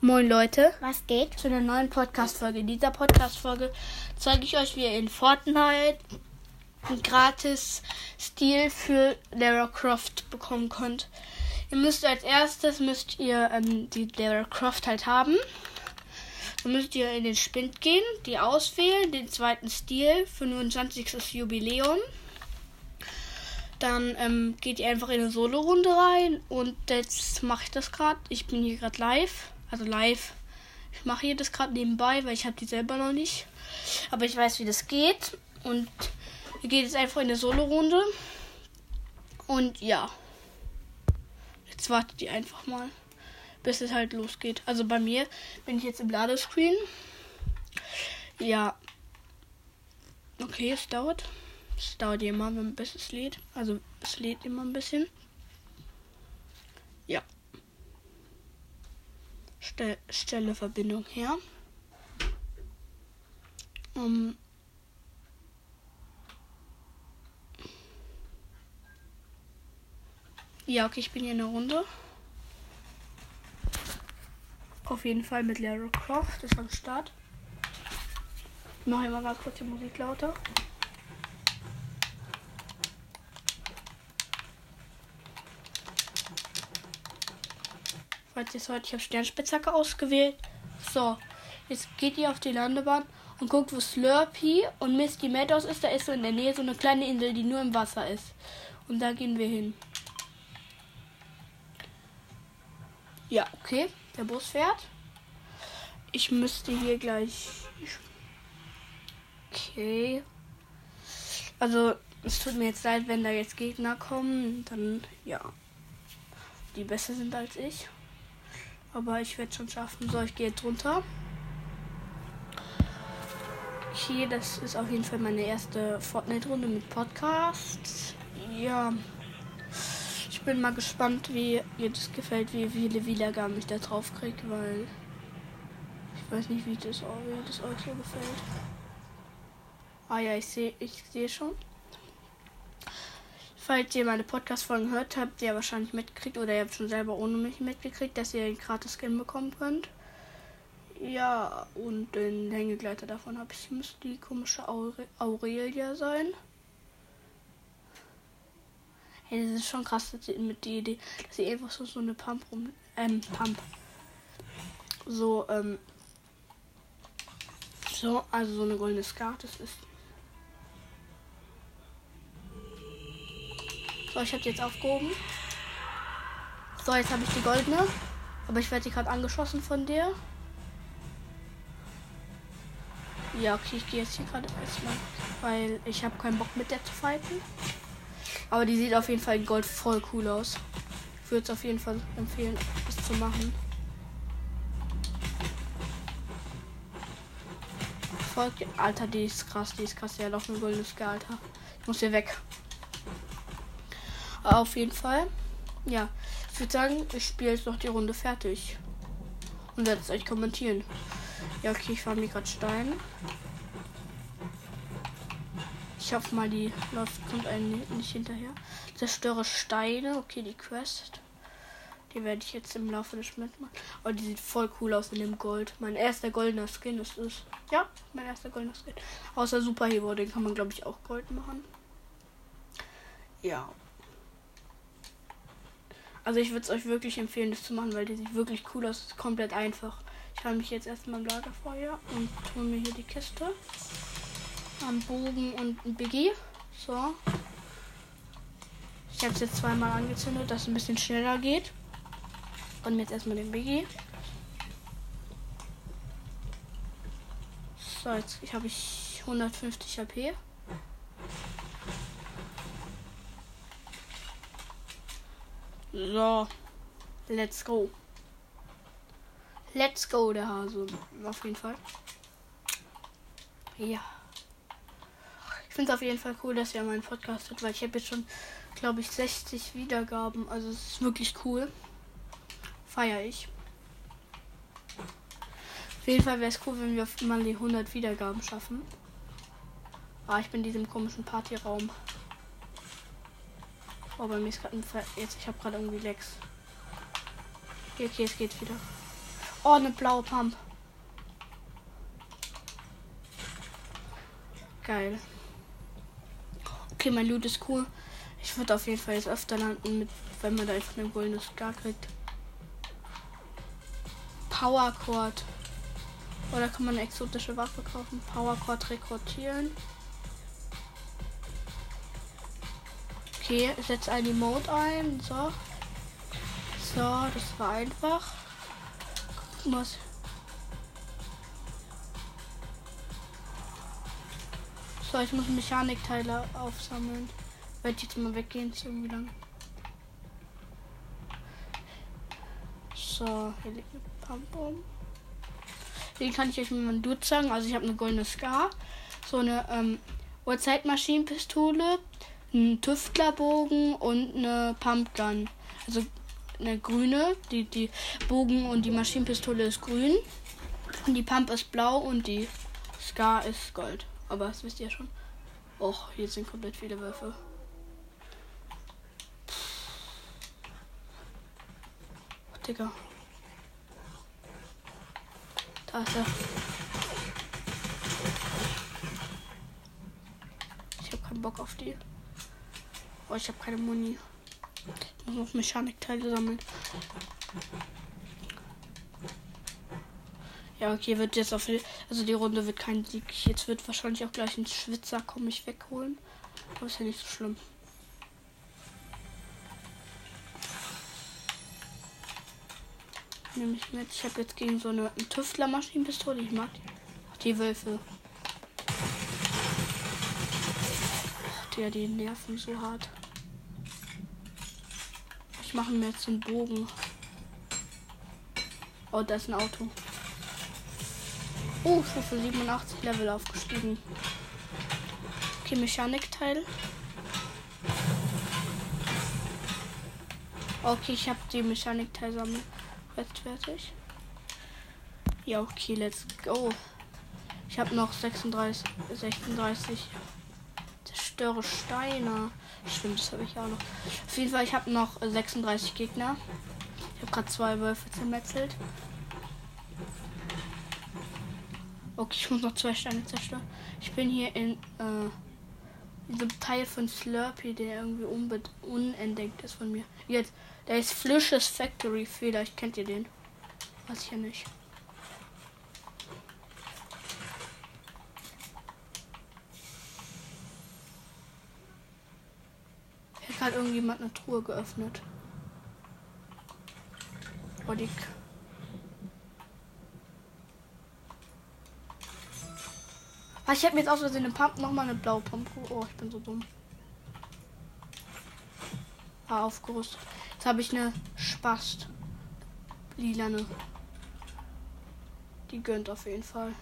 Moin Leute, Was geht? zu einer neuen Podcast-Folge. In dieser Podcast-Folge zeige ich euch, wie ihr in Fortnite einen gratis Stil für Lara Croft bekommen könnt. Ihr müsst als erstes müsst ihr ähm, die Lara Croft halt haben. Dann müsst ihr in den Spind gehen, die auswählen, den zweiten Stil, 25. Jubiläum. Dann ähm, geht ihr einfach in eine Solo-Runde rein und jetzt mache ich das gerade. Ich bin hier gerade live, also live. Ich mache hier das gerade nebenbei, weil ich habe die selber noch nicht. Aber ich weiß, wie das geht. Und ihr geht jetzt einfach in eine Solo-Runde. Und ja. Jetzt wartet ihr einfach mal, bis es halt losgeht. Also bei mir bin ich jetzt im Ladescreen. Ja. Okay, es dauert. Es dauert immer, bis es lädt. Also es lädt immer ein bisschen. Stell, stelle Verbindung her. Um, ja, okay, ich bin hier in der Runde. Auf jeden Fall mit Lara Croft ist am Start. Ich mache immer mal kurz die Musik lauter. Falls ihr hört, ich habe Sternspitzhacke ausgewählt. So, jetzt geht ihr auf die Landebahn und guckt, wo Slurpee und Misty Meadows ist. Da ist so in der Nähe so eine kleine Insel, die nur im Wasser ist. Und da gehen wir hin. Ja, okay. Der Bus fährt. Ich müsste hier gleich. Okay. Also, es tut mir jetzt leid, wenn da jetzt Gegner kommen. Dann, ja. Die besser sind als ich. Aber ich werde schon schaffen. So, ich gehe jetzt runter. Okay, das ist auf jeden Fall meine erste Fortnite-Runde mit Podcast. Ja. Ich bin mal gespannt, wie ihr das gefällt, wie viele Wiedergaben ich da drauf kriege, weil ich weiß nicht, wie das, wie das euch so gefällt. Ah ja, ich sehe ich sehe schon. Falls ihr meine Podcast-Folgen hört, habt ihr wahrscheinlich mitgekriegt oder ihr habt schon selber ohne mich mitgekriegt, dass ihr einen gratis Skin bekommen könnt. Ja, und den Hängegleiter davon habe ich. Müsste die komische Aure Aurelia sein. Hey, das ist schon krass mit die Idee, dass sie einfach so, so eine Pump rum. Ähm, Pump. So, ähm. So, also so eine goldene Skat, das ist. So, ich habe die jetzt aufgehoben. So, jetzt habe ich die goldene. Aber ich werde die gerade angeschossen von der. Ja, okay, ich gehe jetzt hier gerade erstmal, weil ich habe keinen Bock mit der zu fighten. Aber die sieht auf jeden Fall in Gold voll cool aus. Ich würde es auf jeden Fall empfehlen, das zu machen. Folgt, Alter, die ist krass, die ist krass. Ja, doch eine goldene Ska, Alter. Ich muss hier weg. Auf jeden Fall. Ja, ich würde sagen, ich spiele jetzt noch die Runde fertig. Und werde es euch kommentieren. Ja, okay, ich fahre mir gerade Stein. Ich hoffe mal, die läuft, kommt einem nicht hinterher. Zerstöre Steine. Okay, die Quest. Die werde ich jetzt im Laufe des Spiels machen. Aber die sieht voll cool aus in dem Gold. Mein erster goldener Skin ist es. Ja, mein erster goldener Skin. Außer Superhero, den kann man glaube ich auch Gold machen. Ja. Also ich würde es euch wirklich empfehlen, das zu machen, weil die sieht wirklich cool aus. Ist komplett einfach. Ich halte mich jetzt erstmal im Lagerfeuer und hole mir hier die Kiste. Am Bogen und ein Biggie. So. Ich habe es jetzt zweimal angezündet, dass es ein bisschen schneller geht. Und jetzt erstmal den Biggie. So, jetzt habe ich 150 HP. So. Let's go. Let's go, der Hase. Auf jeden Fall. Ja. Ich finde es auf jeden Fall cool, dass ihr meinen Podcast hört, weil ich habe jetzt schon, glaube ich, 60 Wiedergaben. Also es ist wirklich cool. Feier ich. Auf jeden Fall wäre es cool, wenn wir mal die 100 Wiedergaben schaffen. Ah, ich bin in diesem komischen Partyraum. Oh, bei mir ist gerade ein Ver jetzt. Ich habe gerade irgendwie Lex. Okay, es geht wieder. Oh, eine blaue Pump. Geil. Okay, mein Loot ist cool. Ich würde auf jeden Fall jetzt öfter landen, mit, wenn man da einfach eine goldene Star kriegt. Power Cord. Oder kann man eine exotische Waffe kaufen? Power Cord rekrutieren. Okay, ich setze ein Emote ein. So. So, das war einfach. Gucken, was. So, ich muss Mechanikteile aufsammeln. Werde jetzt mal weggehen, ist irgendwie lang. So, hier liegt eine Pump Den kann ich euch mal ein Dude sagen. Also ich habe eine goldene Scar, so eine ähm, Uhrzeitmaschinenpistole, einen Tüftlerbogen und eine Pumpgun. Also eine grüne, die, die Bogen und die Maschinenpistole ist grün. Und die Pump ist blau und die Scar ist gold. Aber das wisst ihr schon. Och, hier sind komplett viele Würfe. Oh, Digga. Da ist er. Ich habe keinen Bock auf die. Oh, ich habe keine Muni. Ich muss noch Mechanikteile sammeln. Ja, okay, wird jetzt auf also die Runde wird kein Sieg. Jetzt wird wahrscheinlich auch gleich ein Schwitzer kommen mich wegholen. Aber ist ja nicht so schlimm. Nehme ich mit. Ich habe jetzt gegen so eine Tüftler-Maschinenpistole. Ich mag die. Die Wölfe. Ach, die, die nerven so hart. Ich mache mir jetzt den Bogen. Oh, da ist ein Auto. Oh, Stufe 87 Level aufgestiegen. Okay, Mechanikteil. Okay, ich habe die Mechanikteil sammeln. Jetzt fertig. Ja, okay, let's go. Ich habe noch 36, 36 zerstöre Steine. Stimmt, das habe ich auch noch. Auf jeden Fall, ich habe noch 36 Gegner. Ich habe gerade zwei Wölfe zermetzelt. Okay, ich muss noch zwei Steine zerstören. Ich bin hier in äh, diesem Teil von Slurpee, der irgendwie unentdeckt ist von mir. Jetzt, der ist Flishes Factory. Vielleicht kennt ihr den. Weiß ich ja nicht. Hat irgendjemand eine Truhe geöffnet. Oh, die Ah, ich habe mir jetzt aus Versehen eine Pump nochmal eine blaue Pump. Oh, ich bin so dumm. Ah, aufgerüstet. Jetzt habe ich eine Spast. Lilane. Die gönnt auf jeden Fall.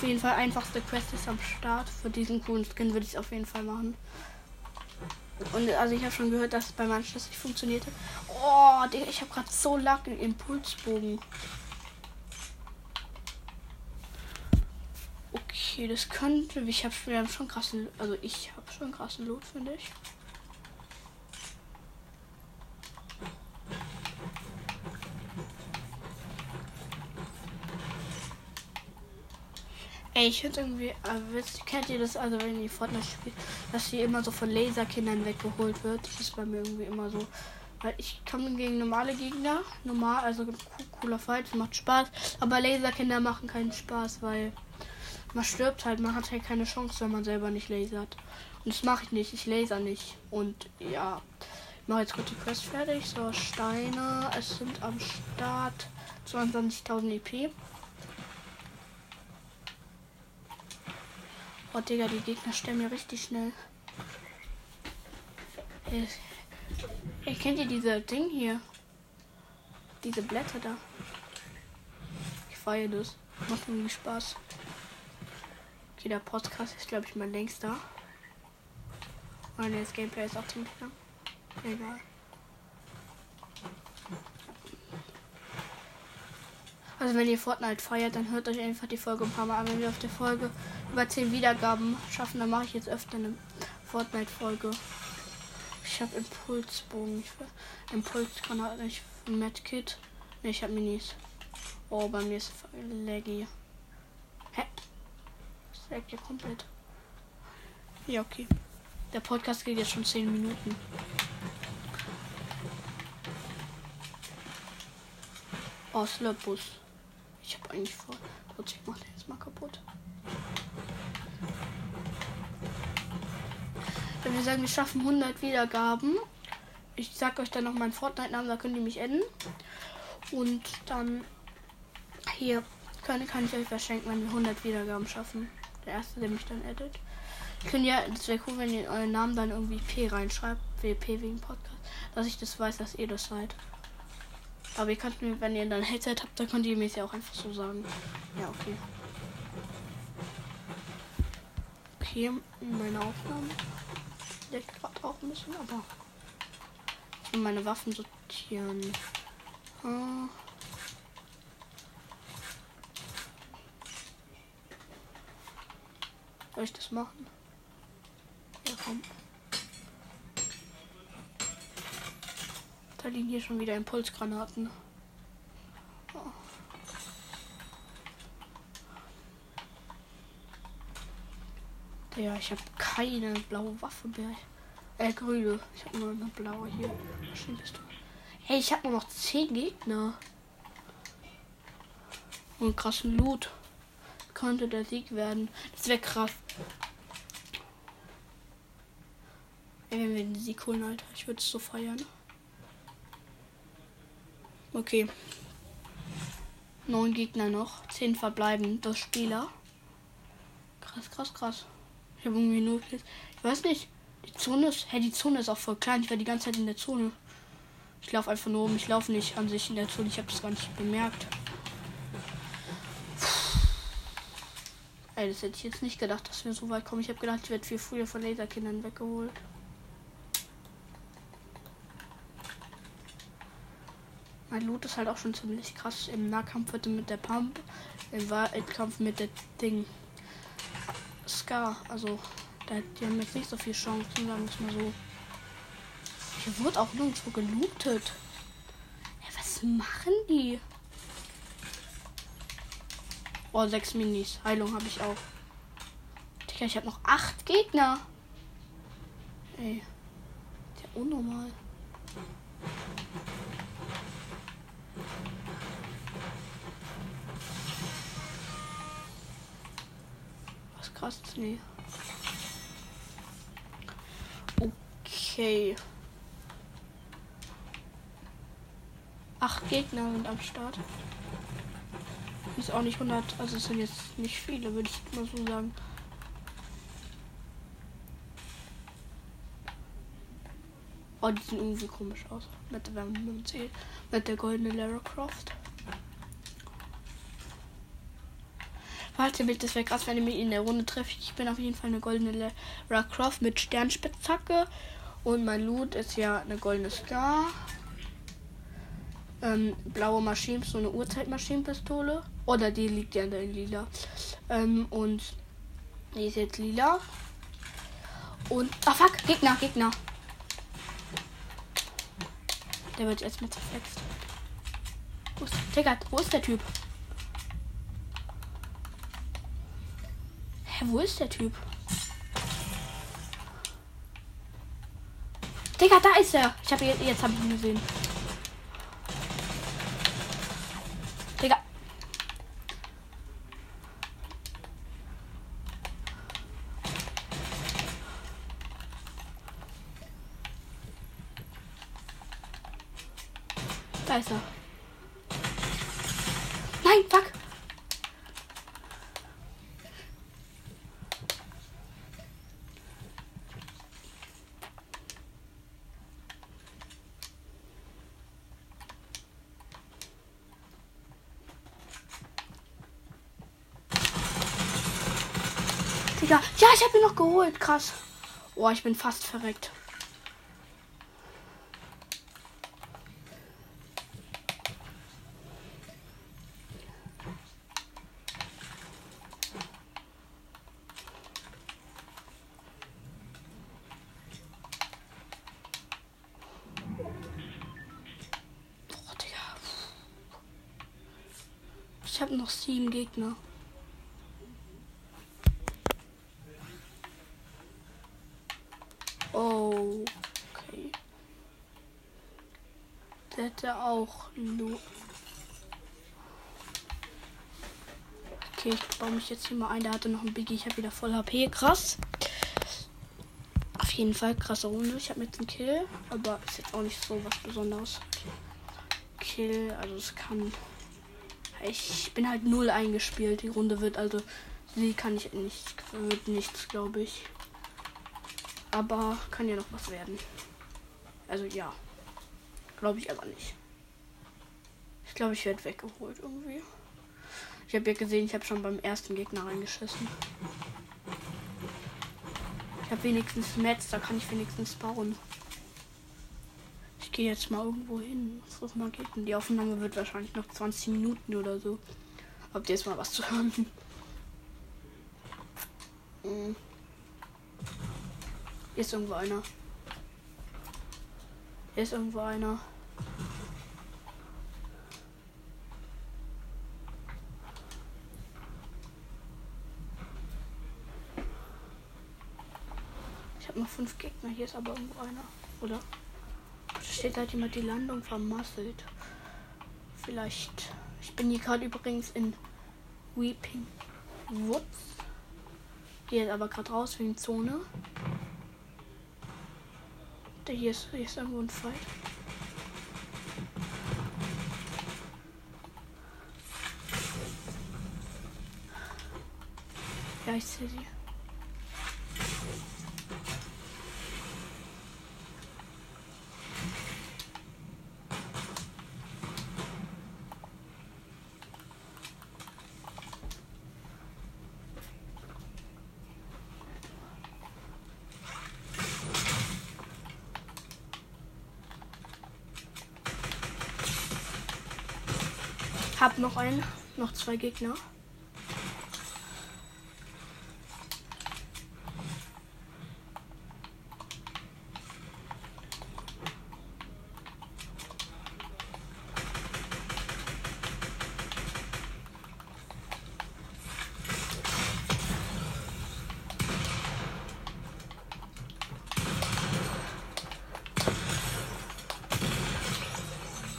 Auf jeden Fall einfachste Quest ist am Start. Für diesen coolen Skin würde ich es auf jeden Fall machen. Und also ich habe schon gehört, dass es bei manchen das nicht funktionierte. Oh, Digga, ich habe gerade so Lack im Impulsbogen. Okay, das könnte. Ich habe schon krassen. Also ich habe schon krassen Loot, finde ich. Ey, ich finde irgendwie, äh, wisst, kennt ihr das, also wenn ihr Fortnite spielt, dass sie immer so von Laserkindern weggeholt wird? Das ist bei mir irgendwie immer so. Weil ich kann gegen normale Gegner, normal, also cooler Fight, macht Spaß, aber Laserkinder machen keinen Spaß, weil man stirbt halt, man hat halt keine Chance, wenn man selber nicht lasert. Und das mache ich nicht, ich laser nicht. Und ja, ich mache jetzt kurz die Quest fertig. So, Steine, es sind am Start 22.000 EP. Oh, Digga, die Gegner stellen mir richtig schnell. Ihr kennt ihr diese Ding hier? Diese Blätter da. Ich feiere das. Macht irgendwie Spaß. Okay, der Podcast ist, glaube ich, mein längster. Und das Gameplay ist auch ziemlich lang. Egal. Also wenn ihr Fortnite feiert, dann hört euch einfach die Folge ein paar Mal an. Wenn wir auf der Folge über 10 Wiedergaben schaffen, dann mache ich jetzt öfter eine Fortnite-Folge. Ich habe Impulsbogen. Ich, Impulsgranate, nicht Medkit. Ne, ich habe Minis. Oh, bei mir ist laggy. Hä? Das laggt ja komplett. Ja, okay. Der Podcast geht jetzt schon 10 Minuten. Oh, Slurpus. Ich habe eigentlich vor. Kurz, ich mach den jetzt mal kaputt. Wenn wir sagen, wir schaffen 100 Wiedergaben, ich sag euch dann noch meinen Fortnite-Namen, da könnt ihr mich adden. Und dann hier kann, kann ich euch verschenken, wenn wir 100 Wiedergaben schaffen. Der erste, der mich dann. Ich könnte ja, das wäre cool, wenn ihr euren Namen dann irgendwie P reinschreibt. WP wegen Podcast. Dass ich das weiß, dass ihr das seid. Aber ihr könnt mir, wenn ihr dann Headset habt, dann könnt ihr mir es ja auch einfach so sagen. Ja, okay. Okay, meine Aufnahme. Der gerade auch ein bisschen, aber. Will meine Waffen sortieren. Hm. Soll ich das machen? Ja, komm. Da liegen hier schon wieder Impulsgranaten. Oh. Ja, ich habe keine blaue Waffe mehr. Äh, grüne. Ich habe nur eine blaue hier. Hey, ich habe nur noch 10 Gegner. Und krassen Loot. Könnte der Sieg werden. Das wäre krass. Wenn wir den Sieg holen, Alter. Ich würde es so feiern. Okay. Neun Gegner noch. Zehn verbleiben. Das Spieler. Krass, krass, krass. Ich habe irgendwie nur. Ich weiß nicht. Die Zone ist. Hä, die Zone ist auch voll klein. Ich war die ganze Zeit in der Zone. Ich laufe einfach nur um. Ich laufe nicht an sich in der Zone. Ich habe das gar nicht bemerkt. Ey, das hätte ich jetzt nicht gedacht, dass wir so weit kommen. Ich habe gedacht, ich werde viel früher von Laserkindern weggeholt. Mein Loot ist halt auch schon ziemlich krass. Im Nahkampf wird mit der Pump, im Waldkampf mit der Ding. Scar, also die haben jetzt nicht so viel Chancen, sagen wir es mal so. Hier wird auch nirgendwo gelootet. Ja, was machen die? Oh, sechs Minis. Heilung habe ich auch. Digga, ich habe noch acht Gegner. Ey. Ist ja unnormal. Krass. Nee. Okay. Acht Gegner sind am Start. Ist auch nicht 100, also es sind jetzt nicht viele, würde ich mal so sagen. Oh, die sehen irgendwie komisch aus. Mit der, mit der goldenen Lara Croft. Warte, das wäre krass, wenn ihr mich in der Runde trefft. Ich bin auf jeden Fall eine goldene Lara Croft mit Sternspitzhacke. Und mein Loot ist ja eine goldene Scar. Ähm, blaue Maschinen, so eine Uhrzeitmaschinenpistole. Oder die liegt ja in Lila. Ähm, und die ist jetzt lila. Und. Ah, fuck! Gegner, Gegner. Der wird jetzt mit zerfetzt. Wo ist, Digga, wo ist der Typ? Hä, wo ist der Typ? Digga, da ist er. Ich habe jetzt, jetzt ihn gesehen. Digga. Ja, ich habe ihn noch geholt. Krass. Oh, ich bin fast verreckt. Ich habe noch sieben Gegner. Auch nur. Okay, ich baue mich jetzt hier mal ein. Der hatte noch ein Biggie. Ich habe wieder voll HP. Krass. Auf jeden Fall krasse Runde. Ich habe jetzt einen Kill. Aber ist jetzt auch nicht so was Besonderes. Kill, also es kann. Ich bin halt null eingespielt. Die Runde wird also. Sie kann ich nicht. Wird nichts, glaube ich. Aber kann ja noch was werden. Also ja. Glaube ich aber nicht. Ich glaube, ich werde weggeholt irgendwie. Ich habe ja gesehen, ich habe schon beim ersten Gegner reingeschissen. Ich habe wenigstens Metz, da kann ich wenigstens bauen. Ich gehe jetzt mal irgendwo hin. Such mal Gegner. Die Aufnahme wird wahrscheinlich noch 20 Minuten oder so. Habt ihr jetzt mal was zu hören? Hm. Hier ist irgendwo einer. Hier ist irgendwo einer. Noch fünf Gegner. Hier ist aber irgendwo einer. Oder? Da steht halt jemand die Landung vermasselt. Vielleicht. Ich bin hier gerade übrigens in Weeping Woods. Jetzt aber gerade raus wegen Zone. Der hier ist, hier ist irgendwo ein Fight. Ja, ich sehe sie. Hab noch einen, noch zwei Gegner.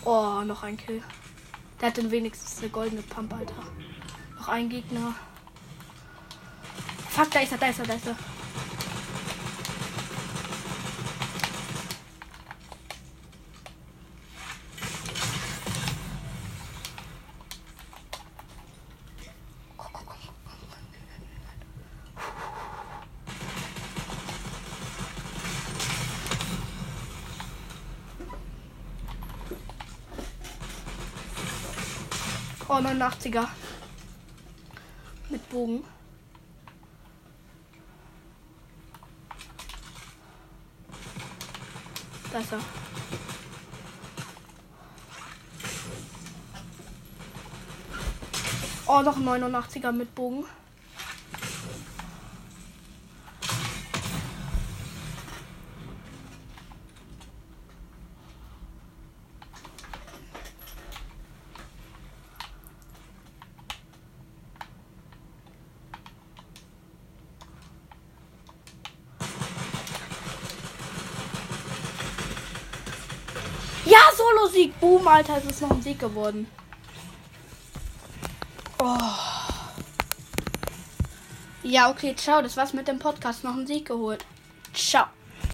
Oh, noch ein Kill. Der hat dann wenigstens eine goldene Pump, Alter. Noch ein Gegner. Fuck, da ist er, da ist er, da ist er. Oh, 89er. Mit Bogen. Da ist er. Oh, noch ein 89er mit Bogen. Ja, Solo-Sieg. Boom, Alter, es ist noch ein Sieg geworden. Oh. Ja, okay, ciao. Das war's mit dem Podcast. Noch ein Sieg geholt. Ciao.